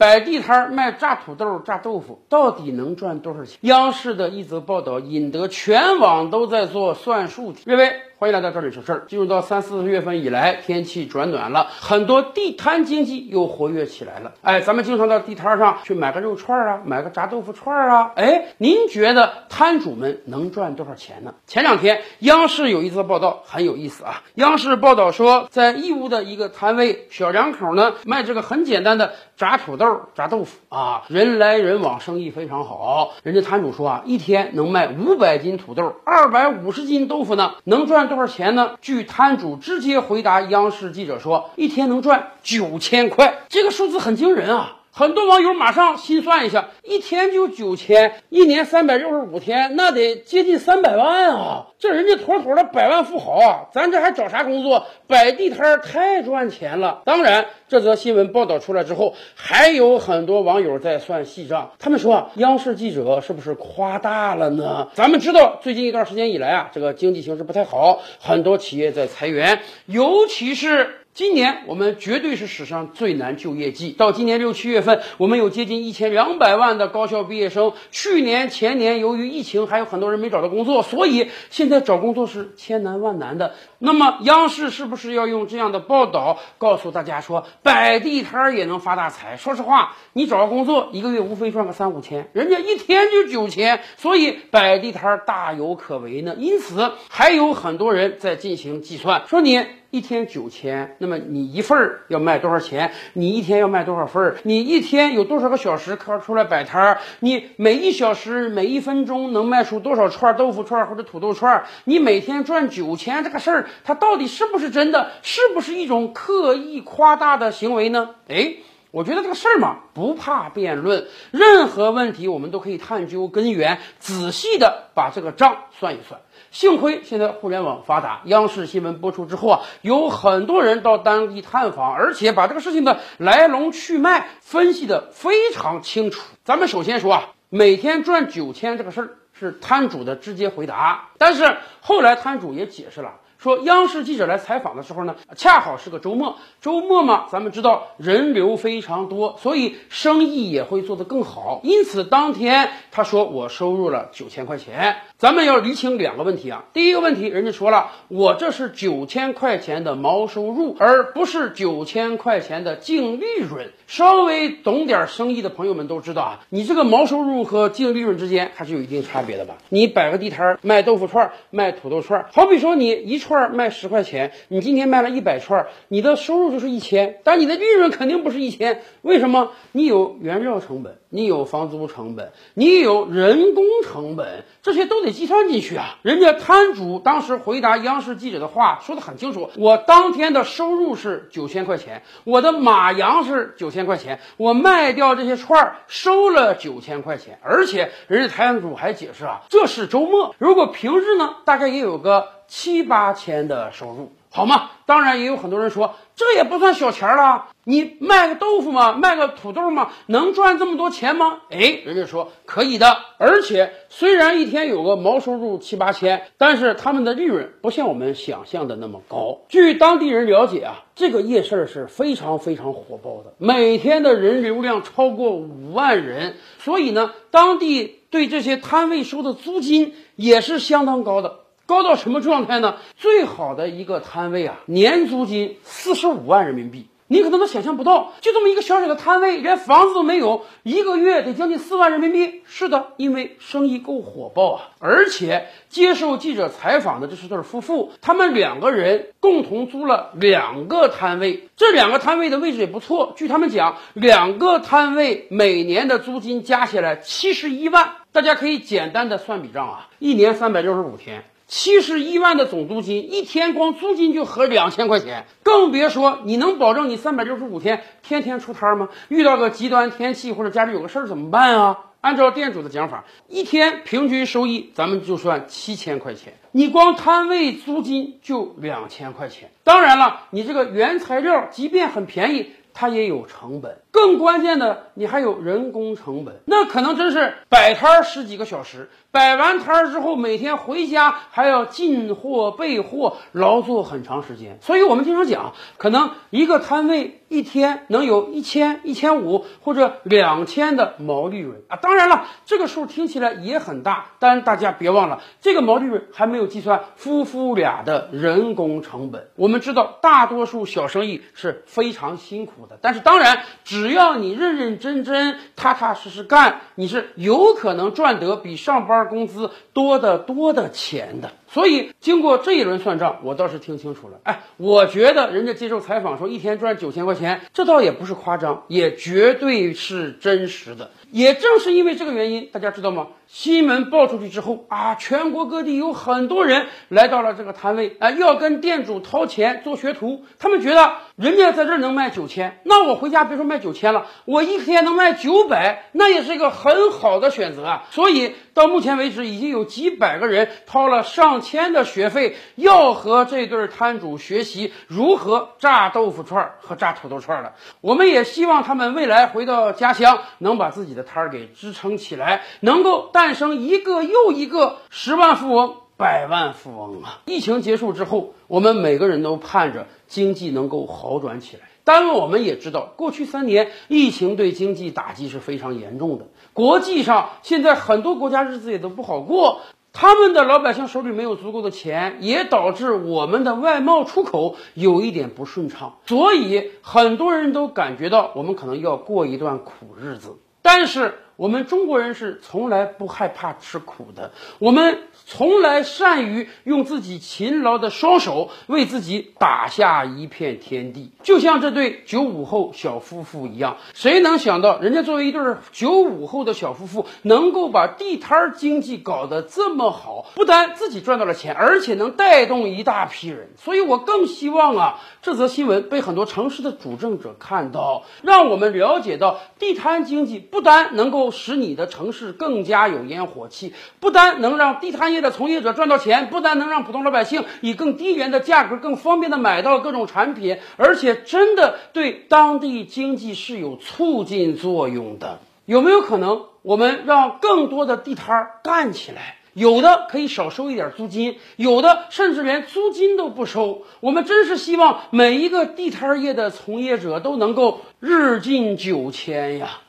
摆地摊卖炸土豆、炸豆腐，到底能赚多少钱？央视的一则报道引得全网都在做算术题。各位，欢迎来到这里说事儿。进入到三四月份以来，天气转暖了，很多地摊经济又活跃起来了。哎，咱们经常到地摊上去买个肉串啊，买个炸豆腐串啊。哎，您觉得摊主们能赚多少钱呢？前两天央视有一则报道很有意思啊。央视报道说，在义乌的一个摊位，小两口呢卖这个很简单的炸土豆、炸豆腐啊，人来人往，生意非常好。人家摊主说啊，一天能卖五百斤土豆，二百五十斤豆腐呢，能赚多少钱呢？据摊主直接回答央视记者说，一天能赚九千块，这个数字很惊人啊。很多网友马上心算一下，一天就九千，一年三百六十五天，那得接近三百万啊！这人家妥妥的百万富豪啊！咱这还找啥工作？摆地摊太赚钱了。当然，这则新闻报道出来之后，还有很多网友在算细账。他们说啊，央视记者是不是夸大了呢？咱们知道，最近一段时间以来啊，这个经济形势不太好，很多企业在裁员，尤其是。今年我们绝对是史上最难就业季。到今年六七月份，我们有接近一千两百万的高校毕业生。去年前年由于疫情，还有很多人没找到工作，所以现在找工作是千难万难的。那么央视是不是要用这样的报道告诉大家说，摆地摊也能发大财？说实话，你找个工作一个月无非赚个三五千，人家一天就九千，所以摆地摊大有可为呢。因此，还有很多人在进行计算，说你。一天九千，那么你一份儿要卖多少钱？你一天要卖多少份儿？你一天有多少个小时可出来摆摊儿？你每一小时、每一分钟能卖出多少串豆腐串或者土豆串？你每天赚九千，这个事儿它到底是不是真的？是不是一种刻意夸大的行为呢？哎，我觉得这个事儿嘛，不怕辩论，任何问题我们都可以探究根源，仔细的把这个账算一算。幸亏现在互联网发达，央视新闻播出之后啊，有很多人到当地探访，而且把这个事情的来龙去脉分析的非常清楚。咱们首先说啊，每天赚九千这个事儿是摊主的直接回答，但是后来摊主也解释了。说央视记者来采访的时候呢，恰好是个周末。周末嘛，咱们知道人流非常多，所以生意也会做得更好。因此当天他说我收入了九千块钱。咱们要理清两个问题啊。第一个问题，人家说了，我这是九千块钱的毛收入，而不是九千块钱的净利润。稍微懂点生意的朋友们都知道啊，你这个毛收入和净利润之间还是有一定差别的吧？你摆个地摊卖豆腐串、卖土豆串，好比说你一串。串卖十块钱，你今天卖了一百串，你的收入就是一千，但你的利润肯定不是一千。为什么？你有原料成本，你有房租成本，你有人工成本，这些都得计算进去啊。人家摊主当时回答央视记者的话说的很清楚，我当天的收入是九千块钱，我的马羊是九千块钱，我卖掉这些串儿收了九千块钱，而且人家摊主还解释啊，这是周末，如果平日呢，大概也有个。七八千的收入，好吗？当然也有很多人说，这也不算小钱了。你卖个豆腐吗？卖个土豆吗？能赚这么多钱吗？哎，人家说可以的。而且虽然一天有个毛收入七八千，但是他们的利润不像我们想象的那么高。据当地人了解啊，这个夜市是非常非常火爆的，每天的人流量超过五万人。所以呢，当地对这些摊位收的租金也是相当高的。高到什么状态呢？最好的一个摊位啊，年租金四十五万人民币，你可能都想象不到，就这么一个小小的摊位，连房子都没有，一个月得将近四万人民币。是的，因为生意够火爆啊！而且接受记者采访的这是对夫妇，他们两个人共同租了两个摊位，这两个摊位的位置也不错。据他们讲，两个摊位每年的租金加起来七十一万，大家可以简单的算笔账啊，一年三百六十五天。七十一万的总租金，一天光租金就合两千块钱，更别说你能保证你三百六十五天天天出摊吗？遇到个极端天气或者家里有个事儿怎么办啊？按照店主的讲法，一天平均收益咱们就算七千块钱，你光摊位租金就两千块钱。当然了，你这个原材料即便很便宜，它也有成本。更关键的，你还有人工成本，那可能真是摆摊十几个小时，摆完摊儿之后，每天回家还要进货备货，劳作很长时间。所以我们经常讲，可能一个摊位一天能有一千、一千五或者两千的毛利润啊。当然了，这个数听起来也很大，但大家别忘了，这个毛利润还没有计算夫妇俩的人工成本。我们知道，大多数小生意是非常辛苦的，但是当然只。要你认认真真、踏踏实实干，你是有可能赚得比上班工资多得多的钱的。所以，经过这一轮算账，我倒是听清楚了。哎，我觉得人家接受采访说一天赚九千块钱，这倒也不是夸张，也绝对是真实的。也正是因为这个原因，大家知道吗？新闻爆出去之后啊，全国各地有很多人来到了这个摊位啊，要跟店主掏钱做学徒。他们觉得人家在这儿能卖九千，那我回家别说卖九千了，我一天能卖九百，那也是一个很好的选择啊。所以到目前为止，已经有几百个人掏了上千的学费，要和这对摊主学习如何炸豆腐串和炸土豆串了。我们也希望他们未来回到家乡，能把自己的。摊儿给支撑起来，能够诞生一个又一个十万富翁、百万富翁啊！疫情结束之后，我们每个人都盼着经济能够好转起来。但我们也知道，过去三年疫情对经济打击是非常严重的。国际上现在很多国家日子也都不好过，他们的老百姓手里没有足够的钱，也导致我们的外贸出口有一点不顺畅。所以很多人都感觉到，我们可能要过一段苦日子。但是我们中国人是从来不害怕吃苦的，我们从来善于用自己勤劳的双手为自己打下一片天地，就像这对九五后小夫妇一样。谁能想到，人家作为一对九五后的小夫妇，能够把地摊经济搞得这么好？不但自己赚到了钱，而且能带动一大批人。所以我更希望啊，这则新闻被很多城市的主政者看到，让我们了解到地摊经济不单能够使你的城市更加有烟火气，不单能让地摊业的从业者赚到钱，不单能让普通老百姓以更低廉的价格、更方便的买到各种产品，而且真的对当地经济是有促进作用的。有没有可能，我们让更多的地摊儿干起来？有的可以少收一点租金，有的甚至连租金都不收。我们真是希望每一个地摊业的从业者都能够日进九千呀！